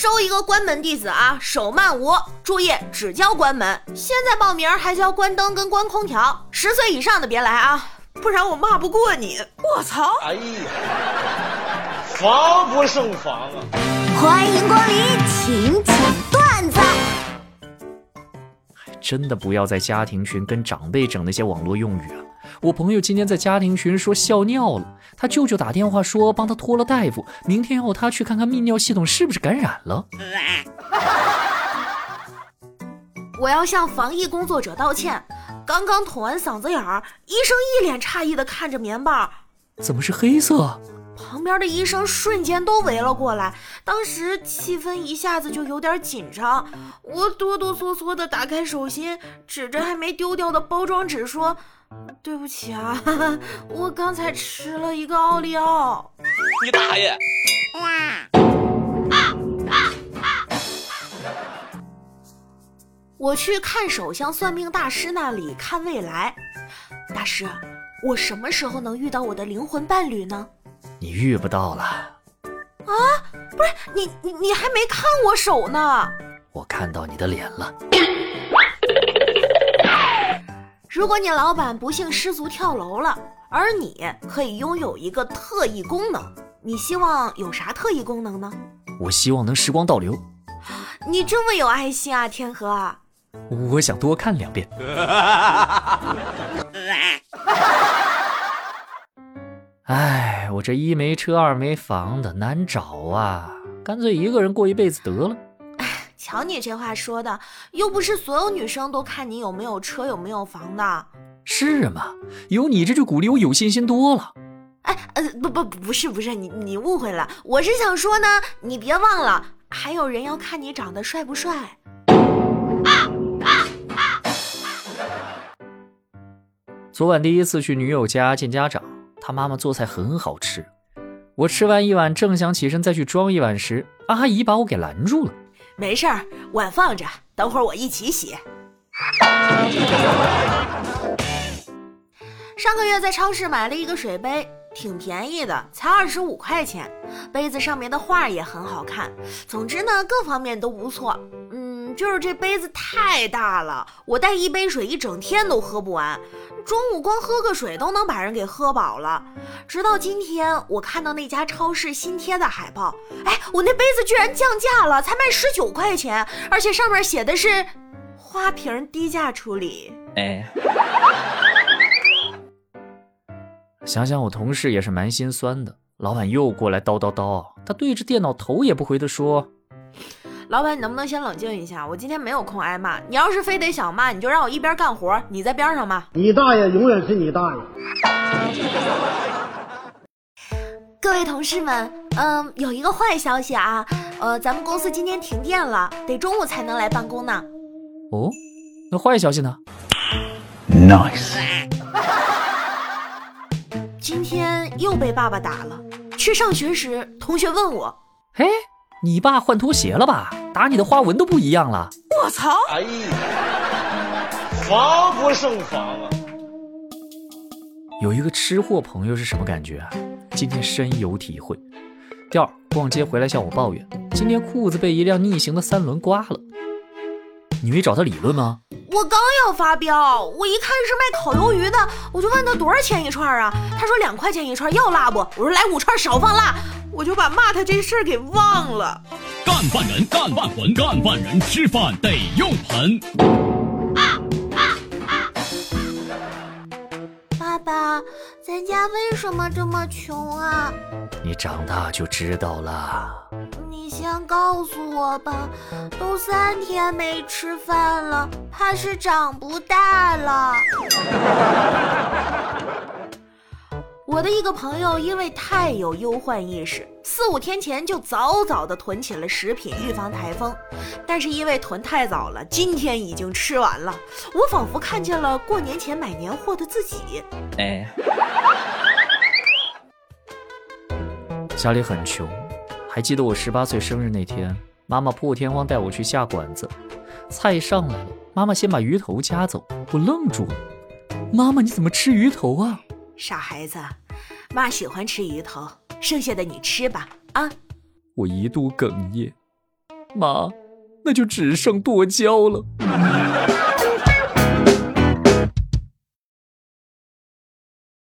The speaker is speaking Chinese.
收一个关门弟子啊，手慢无，注意只教关门。现在报名还教关灯跟关空调，十岁以上的别来啊，不然我骂不过你。我操！哎呀，防不胜防啊！欢迎光临，请讲段子。真的不要在家庭群跟长辈整那些网络用语了。我朋友今天在家庭群说笑尿了，他舅舅打电话说帮他托了大夫，明天要他去看看泌尿系统是不是感染了。我要向防疫工作者道歉，刚刚捅完嗓子眼儿，医生一脸诧异的看着棉棒，怎么是黑色？旁边的医生瞬间都围了过来，当时气氛一下子就有点紧张。我哆哆嗦嗦的打开手心，指着还没丢掉的包装纸说：“对不起啊，我刚才吃了一个奥利奥。”你大爷！我去看手相算命大师那里看未来，大师，我什么时候能遇到我的灵魂伴侣呢？你遇不到了啊！不是你你你还没看我手呢，我看到你的脸了。如果你老板不幸失足跳楼了，而你可以拥有一个特异功能，你希望有啥特异功能呢？我希望能时光倒流。你这么有爱心啊，天河！我想多看两遍。哎，我这一没车二没房的难找啊，干脆一个人过一辈子得了。瞧你这话说的，又不是所有女生都看你有没有车有没有房的。是吗？有你这句鼓励，我有信心多了。哎，呃，不不不是不是，你你误会了，我是想说呢，你别忘了，还有人要看你长得帅不帅。昨晚第一次去女友家见家长。她妈妈做菜很好吃，我吃完一碗，正想起身再去装一碗时，阿姨把我给拦住了。没事儿，碗放着，等会儿我一起洗。上个月在超市买了一个水杯，挺便宜的，才二十五块钱。杯子上面的画也很好看，总之呢，各方面都不错。就是这杯子太大了，我带一杯水一整天都喝不完。中午光喝个水都能把人给喝饱了，直到今天我看到那家超市新贴的海报，哎，我那杯子居然降价了，才卖十九块钱，而且上面写的是花瓶低价处理。哎，想想我同事也是蛮心酸的，老板又过来叨叨叨，他对着电脑头也不回的说。老板，你能不能先冷静一下？我今天没有空挨骂。你要是非得想骂，你就让我一边干活，你在边上骂。你大爷永远是你大爷。各位同事们，嗯，有一个坏消息啊，呃，咱们公司今天停电了，得中午才能来办公呢。哦，那坏消息呢？Nice。今天又被爸爸打了。去上学时，同学问我，嘿。你爸换拖鞋了吧？打你的花纹都不一样了。我操！哎呀，防不胜防啊！有一个吃货朋友是什么感觉啊？今天深有体会。第二，逛街回来向我抱怨，今天裤子被一辆逆行的三轮刮了。你没找他理论吗？我刚要发飙，我一看是卖烤鱿鱼的，我就问他多少钱一串啊？他说两块钱一串，要辣不？我说来五串，少放辣。我就把骂他这事儿给忘了。干饭人，干饭魂，干饭人吃饭得用盆。咱家为什么这么穷啊？你长大就知道了。你先告诉我吧，都三天没吃饭了，怕是长不大了。我的一个朋友因为太有忧患意识，四五天前就早早的囤起了食品预防台风，但是因为囤太早了，今天已经吃完了。我仿佛看见了过年前买年货的自己。哎，家里很穷，还记得我十八岁生日那天，妈妈破天荒带我去下馆子，菜上来了，妈妈先把鱼头夹走，我愣住了。妈妈，你怎么吃鱼头啊？傻孩子，妈喜欢吃鱼头，剩下的你吃吧。啊！我一度哽咽，妈，那就只剩剁椒了。